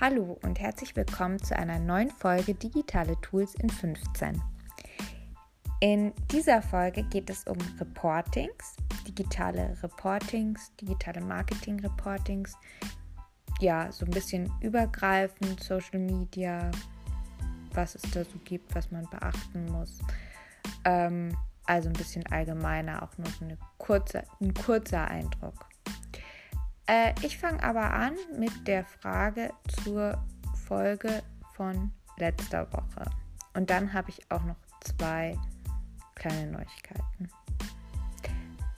Hallo und herzlich willkommen zu einer neuen Folge Digitale Tools in 15. In dieser Folge geht es um Reportings, digitale Reportings, digitale Marketing-Reportings, ja, so ein bisschen übergreifend, Social Media, was es da so gibt, was man beachten muss. Ähm, also ein bisschen allgemeiner, auch nur so eine kurze, ein kurzer Eindruck. Äh, ich fange aber an mit der Frage zur Folge von letzter Woche. Und dann habe ich auch noch zwei kleine Neuigkeiten.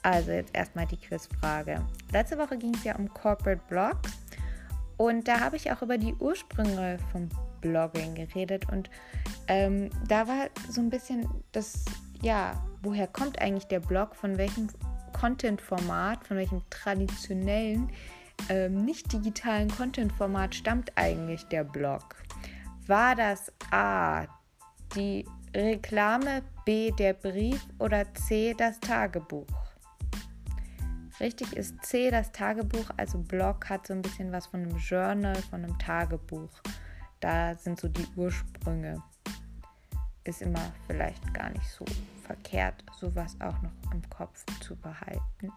Also jetzt erstmal die Quizfrage. Letzte Woche ging es ja um Corporate Blogs und da habe ich auch über die Ursprünge vom Blogging geredet und ähm, da war so ein bisschen das, ja, woher kommt eigentlich der Blog, von welchem Content-Format, von welchem traditionellen, ähm, nicht digitalen Content-Format stammt eigentlich der Blog? War das A, die Reklame, B, der Brief oder C, das Tagebuch? Richtig ist C, das Tagebuch, also Blog hat so ein bisschen was von einem Journal, von einem Tagebuch. Da sind so die Ursprünge. Ist immer vielleicht gar nicht so verkehrt, sowas auch noch im Kopf zu behalten.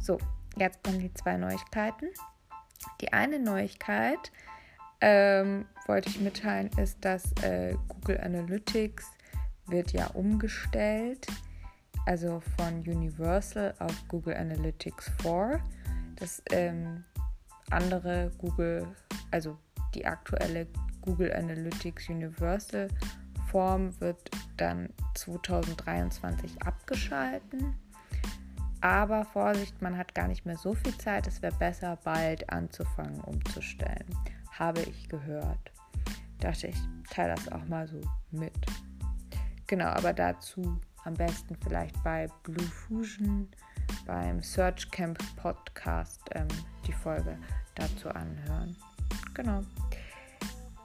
So, jetzt kommen die zwei Neuigkeiten. Die eine Neuigkeit ähm, wollte ich mitteilen, ist, dass äh, Google Analytics wird ja umgestellt, also von Universal auf Google Analytics 4. Das ähm, andere Google, also die aktuelle Google Analytics Universal Form wird dann 2023 abgeschalten. Aber Vorsicht, man hat gar nicht mehr so viel Zeit. Es wäre besser, bald anzufangen, umzustellen. Habe ich gehört. Dachte ich, teile das auch mal so mit. Genau, aber dazu am besten vielleicht bei Blue Fusion, beim Search Camp Podcast ähm, die Folge dazu anhören. Genau.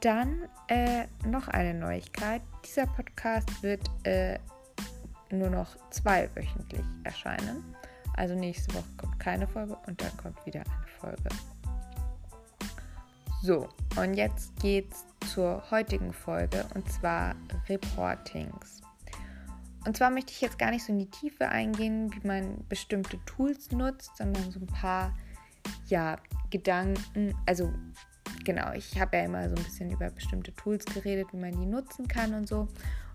Dann äh, noch eine Neuigkeit. Dieser Podcast wird äh, nur noch zweiwöchentlich erscheinen. Also nächste Woche kommt keine Folge und dann kommt wieder eine Folge. So, und jetzt geht's zur heutigen Folge und zwar Reportings. Und zwar möchte ich jetzt gar nicht so in die Tiefe eingehen, wie man bestimmte Tools nutzt, sondern so ein paar ja, Gedanken, also genau, ich habe ja immer so ein bisschen über bestimmte Tools geredet, wie man die nutzen kann und so.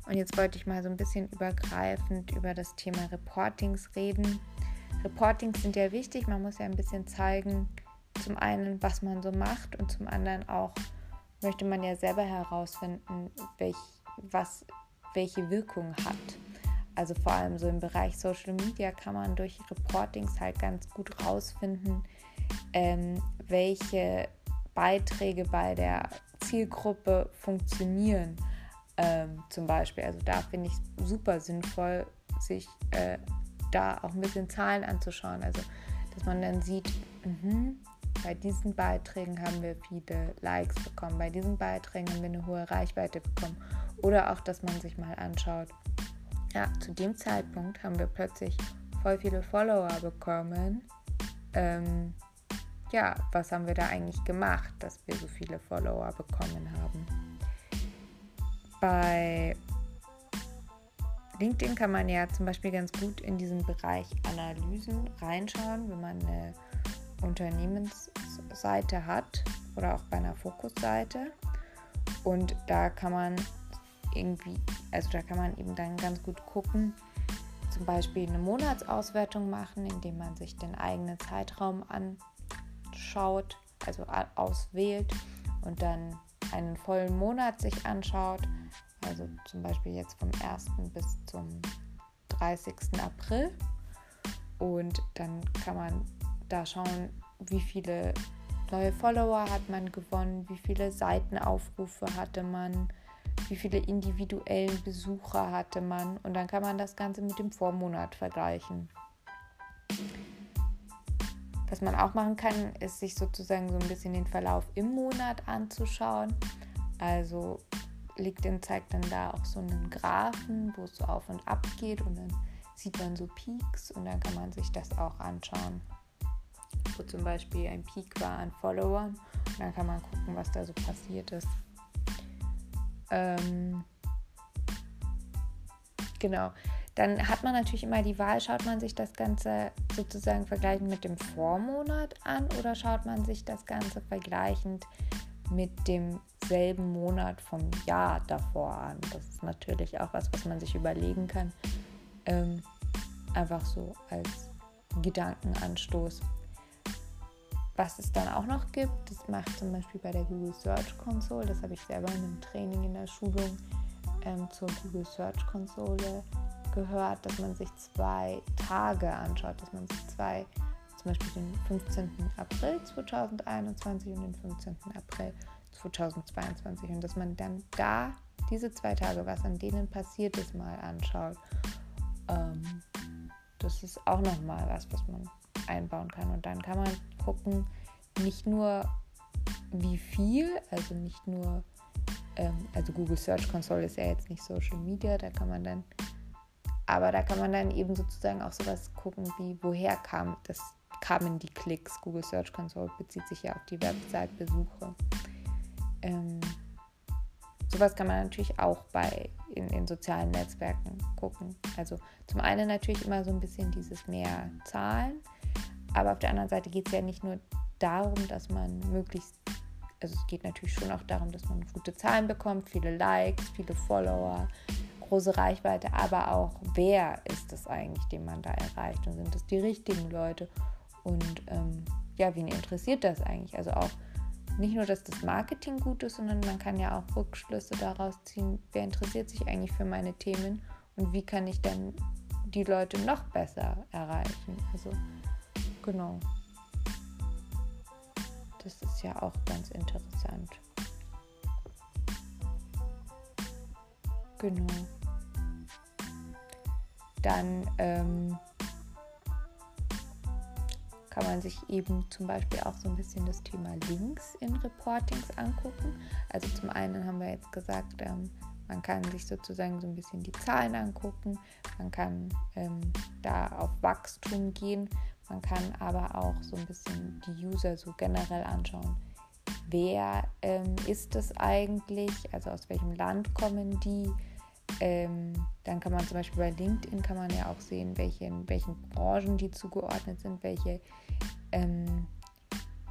Und jetzt wollte ich mal so ein bisschen übergreifend über das Thema Reportings reden. Reportings sind ja wichtig, man muss ja ein bisschen zeigen, zum einen, was man so macht und zum anderen auch möchte man ja selber herausfinden, welch, was, welche Wirkung hat. Also vor allem so im Bereich Social Media kann man durch Reportings halt ganz gut rausfinden, ähm, welche Beiträge bei der Zielgruppe funktionieren. Ähm, zum Beispiel. Also da finde ich es super sinnvoll, sich äh, da auch ein bisschen Zahlen anzuschauen. Also dass man dann sieht, mh, bei diesen Beiträgen haben wir viele Likes bekommen, bei diesen Beiträgen haben wir eine hohe Reichweite bekommen. Oder auch, dass man sich mal anschaut, ja, zu dem Zeitpunkt haben wir plötzlich voll viele Follower bekommen. Ähm, ja, was haben wir da eigentlich gemacht, dass wir so viele Follower bekommen haben. Bei LinkedIn kann man ja zum Beispiel ganz gut in diesen Bereich Analysen reinschauen, wenn man eine Unternehmensseite hat oder auch bei einer Fokusseite. Und da kann man irgendwie, also da kann man eben dann ganz gut gucken, zum Beispiel eine Monatsauswertung machen, indem man sich den eigenen Zeitraum an schaut, also auswählt und dann einen vollen Monat sich anschaut, also zum Beispiel jetzt vom 1. bis zum 30. April. Und dann kann man da schauen, wie viele neue Follower hat man gewonnen, wie viele Seitenaufrufe hatte man, wie viele individuellen Besucher hatte man. Und dann kann man das Ganze mit dem Vormonat vergleichen. Was man auch machen kann, ist sich sozusagen so ein bisschen den Verlauf im Monat anzuschauen. Also LinkedIn zeigt dann da auch so einen Graphen, wo es so auf und ab geht und dann sieht man so Peaks und dann kann man sich das auch anschauen. wo zum Beispiel ein Peak war an Followern. Und dann kann man gucken, was da so passiert ist. Ähm, genau. Dann hat man natürlich immer die Wahl, schaut man sich das Ganze sozusagen vergleichend mit dem Vormonat an oder schaut man sich das Ganze vergleichend mit demselben Monat vom Jahr davor an. Das ist natürlich auch was, was man sich überlegen kann. Ähm, einfach so als Gedankenanstoß. Was es dann auch noch gibt, das macht zum Beispiel bei der Google Search Console, das habe ich selber in einem Training in der Schulung ähm, zur Google Search Konsole gehört, dass man sich zwei Tage anschaut, dass man sich zwei, zum Beispiel den 15. April 2021 und den 15. April 2022 und dass man dann da diese zwei Tage, was an denen passiert ist, mal anschaut. Ähm, das ist auch nochmal was, was man einbauen kann. Und dann kann man gucken, nicht nur wie viel, also nicht nur, ähm, also Google Search Console ist ja jetzt nicht Social Media, da kann man dann aber da kann man dann eben sozusagen auch sowas gucken wie, woher kam das, kamen die Klicks. Google Search Console bezieht sich ja auf die Website-Besuche. Ähm, sowas kann man natürlich auch bei in, in sozialen Netzwerken gucken. Also zum einen natürlich immer so ein bisschen dieses mehr Zahlen, aber auf der anderen Seite geht es ja nicht nur darum, dass man möglichst, also es geht natürlich schon auch darum, dass man gute Zahlen bekommt, viele Likes, viele Follower, große Reichweite, aber auch, wer ist es eigentlich, den man da erreicht und sind es die richtigen Leute und ähm, ja, wen interessiert das eigentlich? Also auch nicht nur, dass das Marketing gut ist, sondern man kann ja auch Rückschlüsse daraus ziehen, wer interessiert sich eigentlich für meine Themen und wie kann ich dann die Leute noch besser erreichen. Also genau. Das ist ja auch ganz interessant. Genau dann ähm, kann man sich eben zum Beispiel auch so ein bisschen das Thema Links in Reportings angucken. Also zum einen haben wir jetzt gesagt, ähm, man kann sich sozusagen so ein bisschen die Zahlen angucken, man kann ähm, da auf Wachstum gehen, man kann aber auch so ein bisschen die User so generell anschauen. Wer ähm, ist es eigentlich? Also aus welchem Land kommen die? Ähm, dann kann man zum Beispiel bei LinkedIn kann man ja auch sehen, welche, welchen Branchen die zugeordnet sind, welche ähm,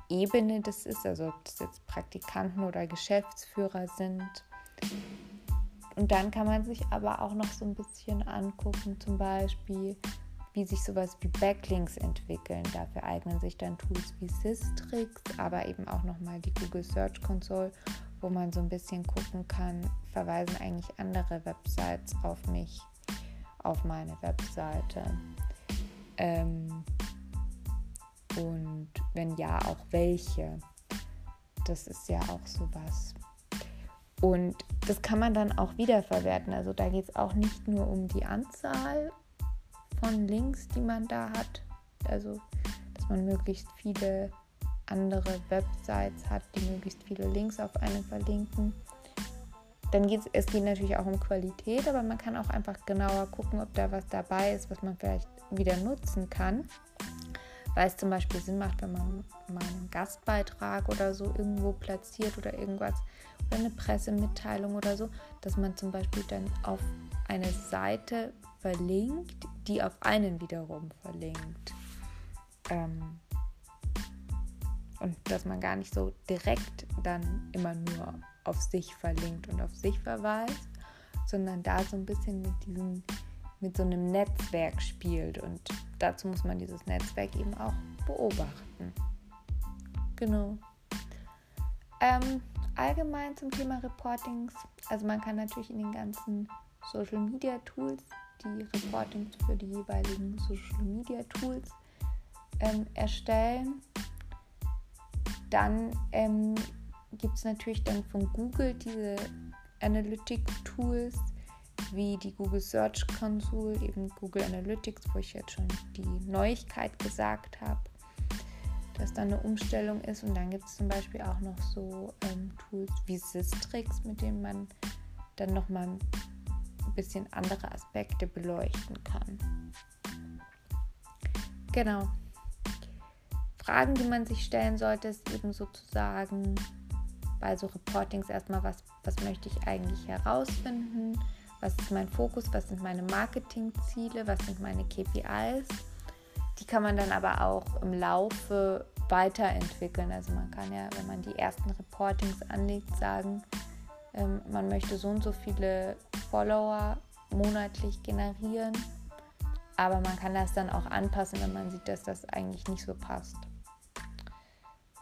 Ebene das ist, also ob das jetzt Praktikanten oder Geschäftsführer sind. Und dann kann man sich aber auch noch so ein bisschen angucken, zum Beispiel, wie sich sowas wie Backlinks entwickeln. Dafür eignen sich dann Tools wie Systrix, aber eben auch nochmal die Google Search Console wo man so ein bisschen gucken kann, verweisen eigentlich andere Websites auf mich, auf meine Webseite. Ähm, und wenn ja, auch welche. Das ist ja auch sowas. Und das kann man dann auch wiederverwerten. Also da geht es auch nicht nur um die Anzahl von Links, die man da hat. Also, dass man möglichst viele andere Websites hat, die möglichst viele Links auf einen verlinken. Dann geht es geht natürlich auch um Qualität, aber man kann auch einfach genauer gucken, ob da was dabei ist, was man vielleicht wieder nutzen kann. Weil es zum Beispiel Sinn macht, wenn man mal einen Gastbeitrag oder so irgendwo platziert oder irgendwas oder eine Pressemitteilung oder so, dass man zum Beispiel dann auf eine Seite verlinkt, die auf einen wiederum verlinkt. Ähm, und dass man gar nicht so direkt dann immer nur auf sich verlinkt und auf sich verweist, sondern da so ein bisschen mit diesem, mit so einem Netzwerk spielt. Und dazu muss man dieses Netzwerk eben auch beobachten. Genau. Ähm, allgemein zum Thema Reportings, also man kann natürlich in den ganzen Social Media Tools die Reportings für die jeweiligen Social Media Tools ähm, erstellen. Dann ähm, gibt es natürlich dann von Google diese Analytic-Tools wie die Google Search Console, eben Google Analytics, wo ich jetzt schon die Neuigkeit gesagt habe, dass da eine Umstellung ist. Und dann gibt es zum Beispiel auch noch so ähm, Tools wie Systrix, mit denen man dann nochmal ein bisschen andere Aspekte beleuchten kann. Genau. Fragen, die man sich stellen sollte, ist eben sozusagen bei so Reportings erstmal, was, was möchte ich eigentlich herausfinden, was ist mein Fokus, was sind meine Marketingziele, was sind meine KPIs. Die kann man dann aber auch im Laufe weiterentwickeln. Also man kann ja, wenn man die ersten Reportings anlegt, sagen, ähm, man möchte so und so viele Follower monatlich generieren. Aber man kann das dann auch anpassen, wenn man sieht, dass das eigentlich nicht so passt.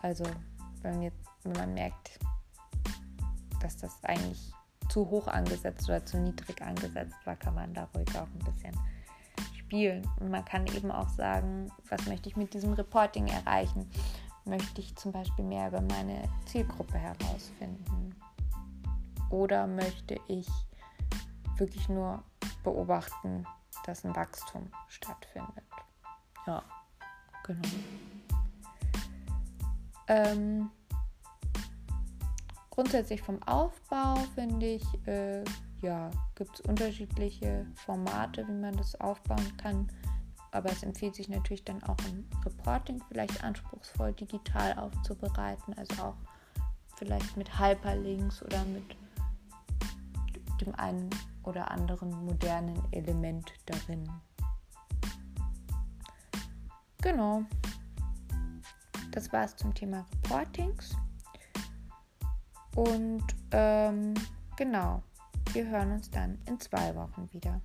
Also wenn, jetzt, wenn man merkt, dass das eigentlich zu hoch angesetzt oder zu niedrig angesetzt war, kann man da ruhig auch ein bisschen spielen. Und man kann eben auch sagen, was möchte ich mit diesem Reporting erreichen? Möchte ich zum Beispiel mehr über meine Zielgruppe herausfinden? Oder möchte ich wirklich nur beobachten, dass ein Wachstum stattfindet? Ja, genau. Ähm, grundsätzlich vom Aufbau finde ich, äh, ja, gibt es unterschiedliche Formate, wie man das aufbauen kann. Aber es empfiehlt sich natürlich dann auch im Reporting vielleicht anspruchsvoll digital aufzubereiten, also auch vielleicht mit Hyperlinks oder mit dem einen oder anderen modernen Element darin. Genau. Das war es zum Thema Reportings. Und ähm, genau, wir hören uns dann in zwei Wochen wieder.